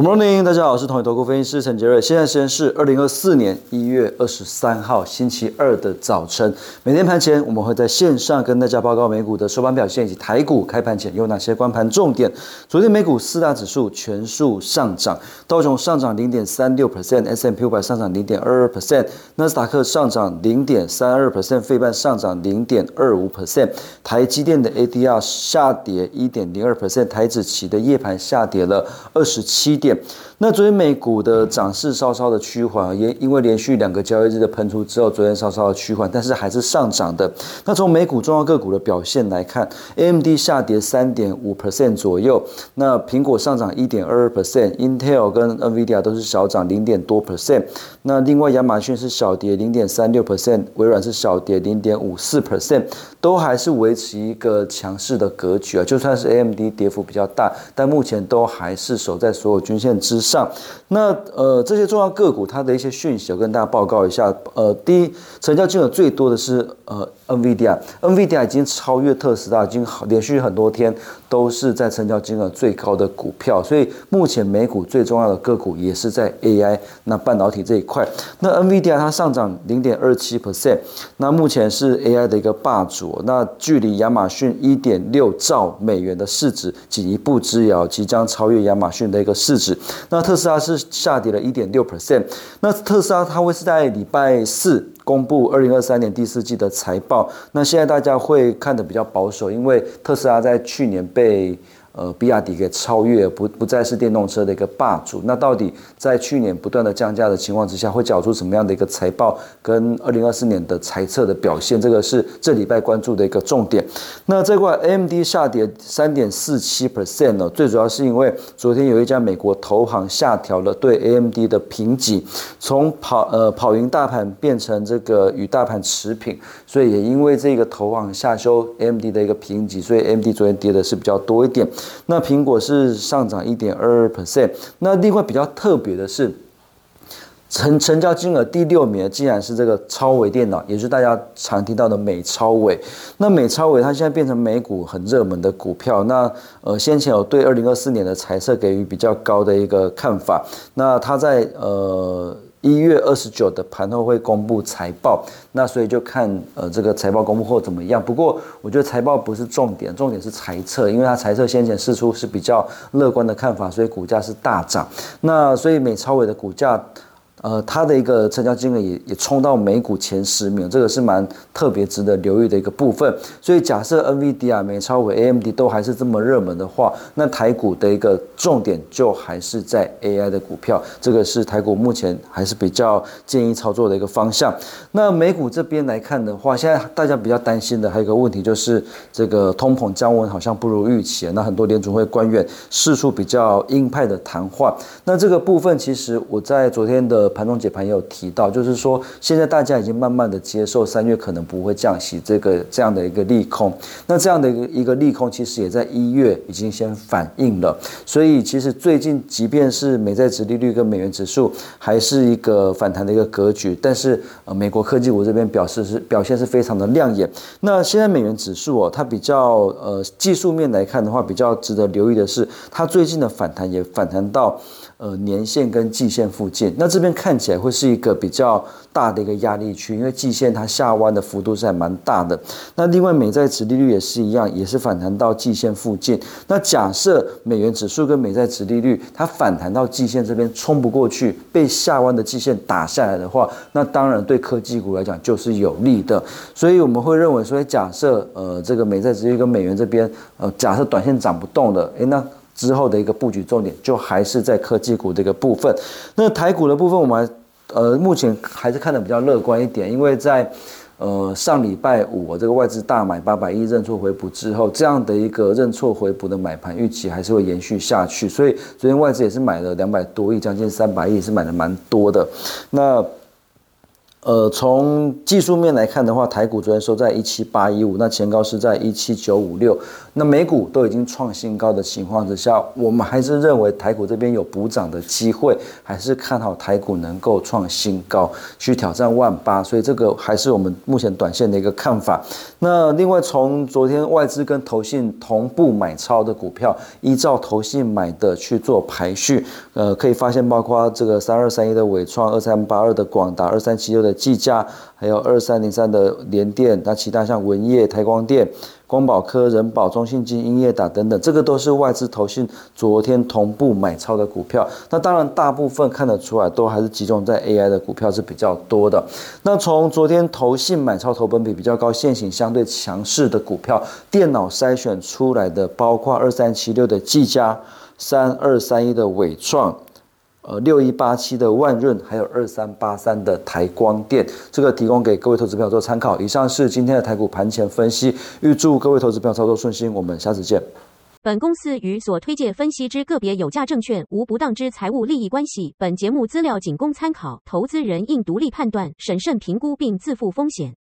Good morning，大家好，我是统一投顾分析师陈杰瑞。现在时间是二零二四年一月二十三号星期二的早晨。每天盘前我们会在线上跟大家报告美股的收盘表现以及台股开盘前有哪些关盘重点。昨天美股四大指数全数上涨，道琼上涨零点三六 percent，S M P 五百上涨零点二二 percent，纳斯达克上涨零点三二 percent，费半上涨零点二五 percent，台积电的 A D R 下跌一点零二 percent，台指期的夜盘下跌了二十七。点，那昨天美股的涨势稍稍的趋缓，也因为连续两个交易日的喷出之后，昨天稍稍的趋缓，但是还是上涨的。那从美股重要个股的表现来看，AMD 下跌三点五 percent 左右，那苹果上涨一点二二 percent，Intel 跟 NVIDIA 都是小涨零点多 percent。那另外亚马逊是小跌零点三六 percent，微软是小跌零点五四 percent，都还是维持一个强势的格局啊。就算是 AMD 跌幅比较大，但目前都还是守在所有。均线之上，那呃这些重要个股它的一些讯息，我跟大家报告一下。呃，第一，成交金额最多的是呃 NVIDIA，NVIDIA 已经超越特斯拉，已经连续很多天都是在成交金额最高的股票，所以目前美股最重要的个股也是在 AI 那半导体这一块。那 NVIDIA 它上涨零点二七 percent，那目前是 AI 的一个霸主，那距离亚马逊一点六兆美元的市值仅一步之遥，即将超越亚马逊的一个市值。那特斯拉是下跌了一点六 percent。那特斯拉它会是在礼拜四公布二零二三年第四季的财报。那现在大家会看的比较保守，因为特斯拉在去年被。呃，比亚迪给超越，不不再是电动车的一个霸主。那到底在去年不断的降价的情况之下，会缴出什么样的一个财报跟二零二四年的财测的表现？这个是这礼拜关注的一个重点。那这块 AMD 下跌三点四七 percent 呢，最主要是因为昨天有一家美国投行下调了对 AMD 的评级，从跑呃跑赢大盘变成这个与大盘持平，所以也因为这个投行下修 AMD 的一个评级，所以 AMD 昨天跌的是比较多一点。那苹果是上涨一点二二 percent。那另外比较特别的是，成成交金额第六名的竟然是这个超伟电脑，也是大家常听到的美超伟。那美超伟它现在变成美股很热门的股票。那呃先前有对二零二四年的财测给予比较高的一个看法。那它在呃。一月二十九的盘后会公布财报，那所以就看呃这个财报公布后怎么样。不过我觉得财报不是重点，重点是财测，因为它财测先前释出是比较乐观的看法，所以股价是大涨。那所以美超伟的股价。呃，它的一个成交金额也也冲到美股前十名，这个是蛮特别值得留意的一个部分。所以假设 NVD 啊、美超伟、AMD 都还是这么热门的话，那台股的一个重点就还是在 AI 的股票，这个是台股目前还是比较建议操作的一个方向。那美股这边来看的话，现在大家比较担心的还有一个问题就是这个通膨降温好像不如预期，那很多联储会官员释出比较鹰派的谈话。那这个部分其实我在昨天的。盘中解盘也有提到，就是说现在大家已经慢慢的接受三月可能不会降息这个这样的一个利空，那这样的一个一个利空其实也在一月已经先反映了，所以其实最近即便是美债值利率跟美元指数还是一个反弹的一个格局，但是呃美国科技股这边表示是表现是非常的亮眼。那现在美元指数哦，它比较呃技术面来看的话，比较值得留意的是，它最近的反弹也反弹到。呃，年线跟季线附近，那这边看起来会是一个比较大的一个压力区，因为季线它下弯的幅度是还蛮大的。那另外美债值利率也是一样，也是反弹到季线附近。那假设美元指数跟美债值利率它反弹到季线这边冲不过去，被下弯的季线打下来的话，那当然对科技股来讲就是有利的。所以我们会认为说，假设呃这个美债值率跟美元这边呃假设短线涨不动的，诶，那。之后的一个布局重点就还是在科技股这个部分。那台股的部分，我们呃目前还是看的比较乐观一点，因为在呃上礼拜五这个外资大买八百亿认错回补之后，这样的一个认错回补的买盘预期还是会延续下去，所以昨天外资也是买了两百多亿，将近三百亿是买的蛮多的。那呃，从技术面来看的话，台股昨天收在一七八一五，那前高是在一七九五六，那美股都已经创新高的情况之下，我们还是认为台股这边有补涨的机会，还是看好台股能够创新高，去挑战万八，所以这个还是我们目前短线的一个看法。那另外从昨天外资跟投信同步买超的股票，依照投信买的去做排序，呃，可以发现包括这个三二三一的伟创，二三八二的广达，二三七六的的。技嘉，还有二三零三的联电，那其他像文业、台光电、光宝科、人保、中信金、英业达等等，这个都是外资投信昨天同步买超的股票。那当然，大部分看得出来，都还是集中在 AI 的股票是比较多的。那从昨天投信买超投本比比较高、现行相对强势的股票，电脑筛选出来的，包括二三七六的技嘉、三二三一的伟创。呃，六一八七的万润，还有二三八三的台光电，这个提供给各位投资朋友做参考。以上是今天的台股盘前分析，预祝各位投资朋友操作顺心。我们下次见。本公司与所推介分析之个别有价证券无不当之财务利益关系。本节目资料仅供参考，投资人应独立判断、审慎评估并自负风险。